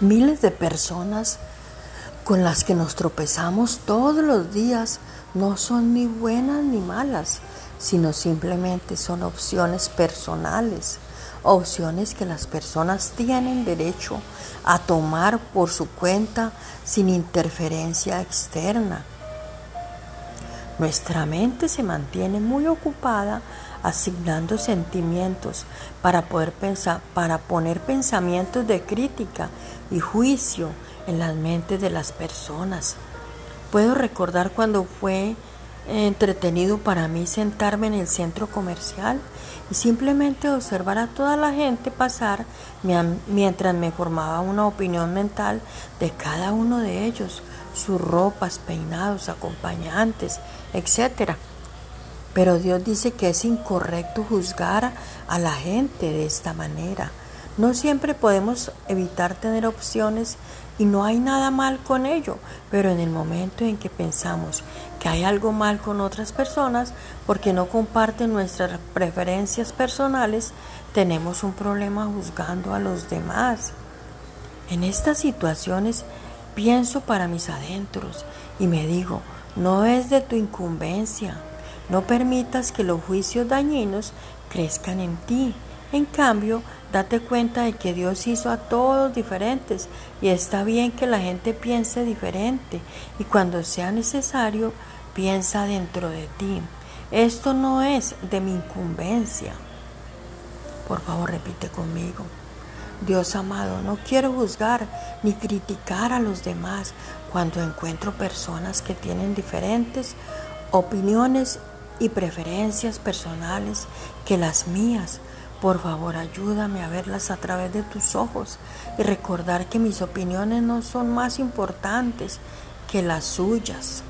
Miles de personas con las que nos tropezamos todos los días no son ni buenas ni malas, sino simplemente son opciones personales, opciones que las personas tienen derecho a tomar por su cuenta sin interferencia externa. Nuestra mente se mantiene muy ocupada asignando sentimientos para poder pensar, para poner pensamientos de crítica y juicio en las mentes de las personas. Puedo recordar cuando fue entretenido para mí sentarme en el centro comercial y simplemente observar a toda la gente pasar mientras me formaba una opinión mental de cada uno de ellos, sus ropas, peinados, acompañantes, etc. Pero Dios dice que es incorrecto juzgar a la gente de esta manera. No siempre podemos evitar tener opciones y no hay nada mal con ello, pero en el momento en que pensamos que hay algo mal con otras personas porque no comparten nuestras preferencias personales, tenemos un problema juzgando a los demás. En estas situaciones pienso para mis adentros y me digo, no es de tu incumbencia, no permitas que los juicios dañinos crezcan en ti. En cambio, date cuenta de que Dios hizo a todos diferentes y está bien que la gente piense diferente y cuando sea necesario, piensa dentro de ti. Esto no es de mi incumbencia. Por favor, repite conmigo. Dios amado, no quiero juzgar ni criticar a los demás cuando encuentro personas que tienen diferentes opiniones y preferencias personales que las mías. Por favor, ayúdame a verlas a través de tus ojos y recordar que mis opiniones no son más importantes que las suyas.